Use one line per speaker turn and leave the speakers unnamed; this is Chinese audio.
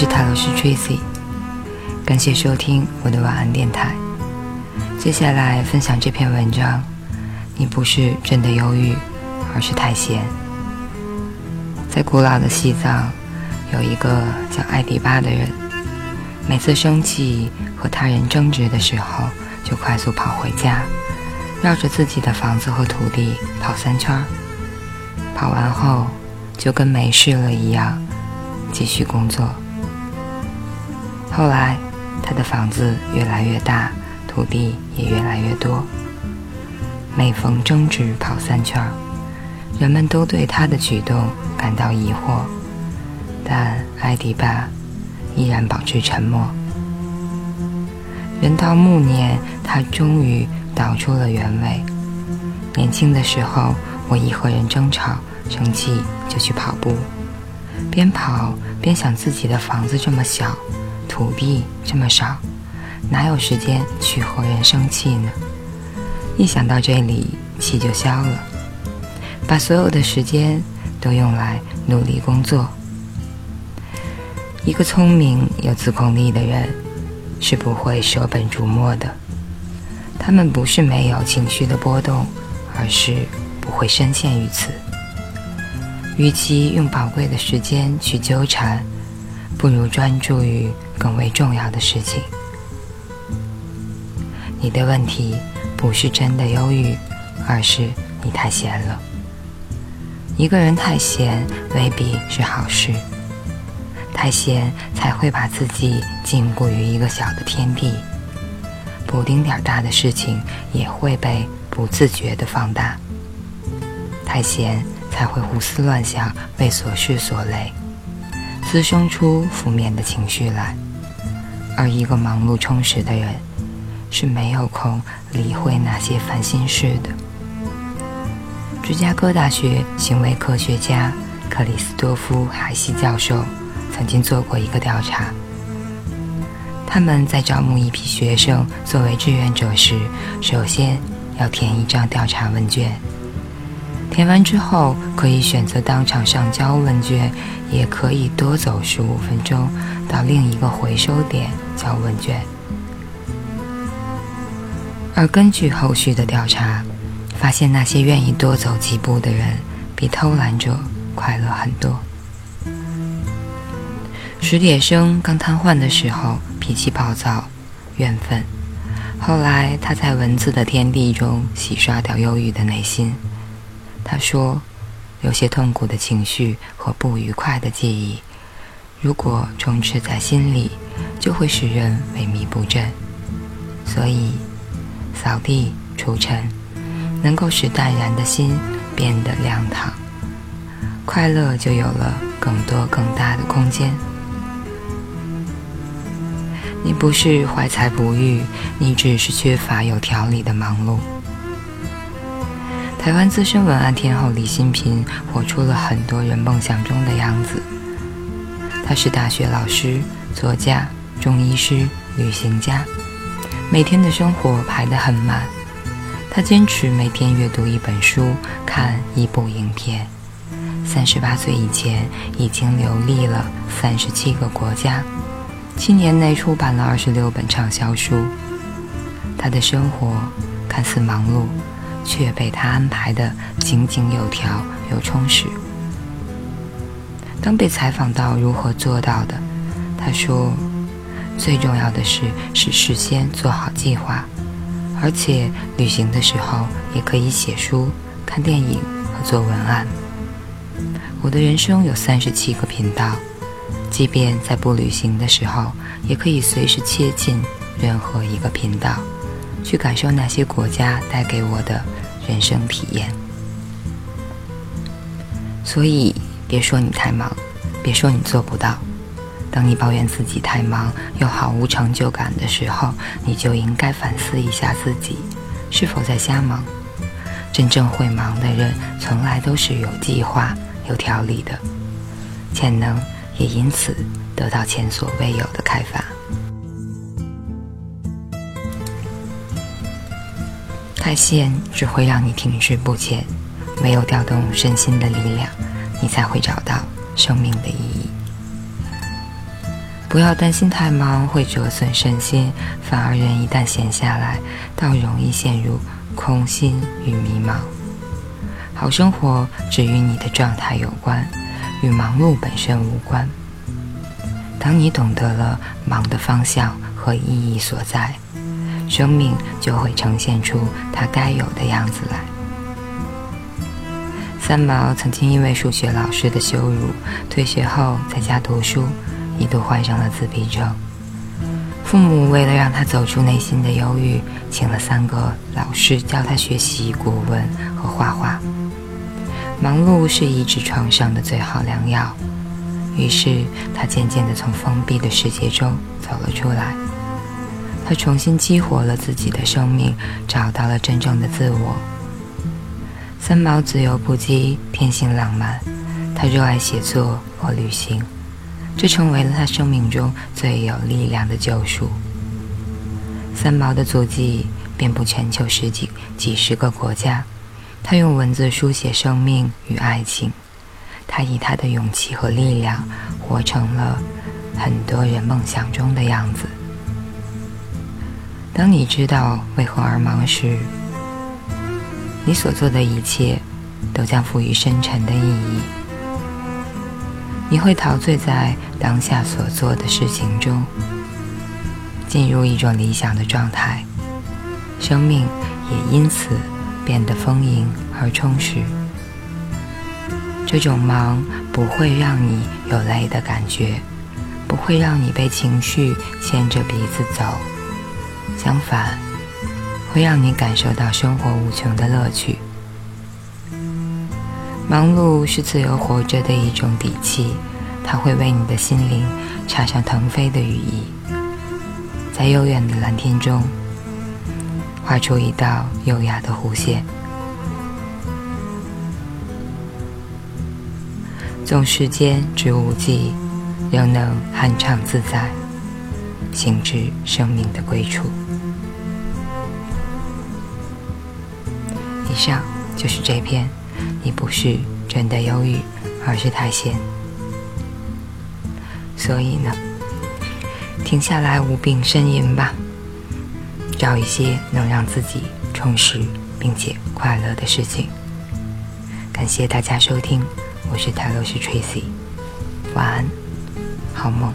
是塔罗斯 Tracy，感谢收听我的晚安电台。接下来分享这篇文章：你不是真的忧郁，而是太闲。在古老的西藏，有一个叫艾迪巴的人，每次生气和他人争执的时候，就快速跑回家，绕着自己的房子和土地跑三圈。跑完后，就跟没事了一样，继续工作。后来，他的房子越来越大，土地也越来越多。每逢争执跑三圈，人们都对他的举动感到疑惑，但艾迪巴依然保持沉默。人到暮年，他终于道出了原委：年轻的时候，我一和人争吵、生气就去跑步，边跑边想自己的房子这么小。土地这么少，哪有时间去和人生气呢？一想到这里，气就消了，把所有的时间都用来努力工作。一个聪明有自控力的人是不会舍本逐末的，他们不是没有情绪的波动，而是不会深陷于此。与其用宝贵的时间去纠缠。不如专注于更为重要的事情。你的问题不是真的忧郁，而是你太闲了。一个人太闲未必是好事，太闲才会把自己禁锢于一个小的天地，补丁点大的事情也会被不自觉的放大。太闲才会胡思乱想，为琐事所累。滋生出负面的情绪来，而一个忙碌充实的人是没有空理会那些烦心事的。芝加哥大学行为科学家克里斯多夫·海西教授曾经做过一个调查，他们在招募一批学生作为志愿者时，首先要填一张调查问卷。填完之后，可以选择当场上交问卷，也可以多走十五分钟到另一个回收点交问卷。而根据后续的调查，发现那些愿意多走几步的人，比偷懒者快乐很多。史铁生刚瘫痪的时候，脾气暴躁、怨愤，后来他在文字的天地中洗刷掉忧郁的内心。他说：“有些痛苦的情绪和不愉快的记忆，如果充斥在心里，就会使人萎靡不振。所以，扫地除尘，能够使淡然的心变得亮堂，快乐就有了更多更大的空间。你不是怀才不遇，你只是缺乏有条理的忙碌。”台湾资深文案天后李新平活出了很多人梦想中的样子。他是大学老师、作家、中医师、旅行家，每天的生活排得很满。他坚持每天阅读一本书，看一部影片。三十八岁以前，已经游历了三十七个国家，七年内出版了二十六本畅销书。他的生活看似忙碌。却被他安排的井井有条又充实。当被采访到如何做到的，他说：“最重要的是是事先做好计划，而且旅行的时候也可以写书、看电影和做文案。我的人生有三十七个频道，即便在不旅行的时候，也可以随时切进任何一个频道。”去感受那些国家带给我的人生体验。所以，别说你太忙，别说你做不到。当你抱怨自己太忙又毫无成就感的时候，你就应该反思一下自己是否在瞎忙。真正会忙的人，从来都是有计划、有条理的，潜能也因此得到前所未有的开发。太闲只会让你停滞不前，唯有调动身心的力量，你才会找到生命的意义。不要担心太忙会折损身心，反而人一旦闲下来，倒容易陷入空心与迷茫。好生活只与你的状态有关，与忙碌本身无关。当你懂得了忙的方向和意义所在，生命就会呈现出它该有的样子来。三毛曾经因为数学老师的羞辱，退学后在家读书，一度患上了自闭症。父母为了让他走出内心的忧郁，请了三个老师教他学习古文和画画。忙碌是医治创伤的最好良药。于是，他渐渐地从封闭的世界中走了出来。他重新激活了自己的生命，找到了真正的自我。三毛自由不羁，天性浪漫。他热爱写作和旅行，这成为了他生命中最有力量的救赎。三毛的足迹遍布全球十几几十个国家，他用文字书写生命与爱情。他以他的勇气和力量，活成了很多人梦想中的样子。当你知道为何而忙时，你所做的一切都将赋予深沉的意义。你会陶醉在当下所做的事情中，进入一种理想的状态，生命也因此变得丰盈而充实。这种忙不会让你有累的感觉，不会让你被情绪牵着鼻子走，相反，会让你感受到生活无穷的乐趣。忙碌是自由活着的一种底气，它会为你的心灵插上腾飞的羽翼，在悠远的蓝天中画出一道优雅的弧线。纵世间之无际，仍能酣畅自在，行至生命的归处。以上就是这篇。你不是真的忧郁，而是太闲。所以呢，停下来无病呻吟吧，找一些能让自己充实并且快乐的事情。感谢大家收听。我是泰罗斯 Tracy，晚安，好梦。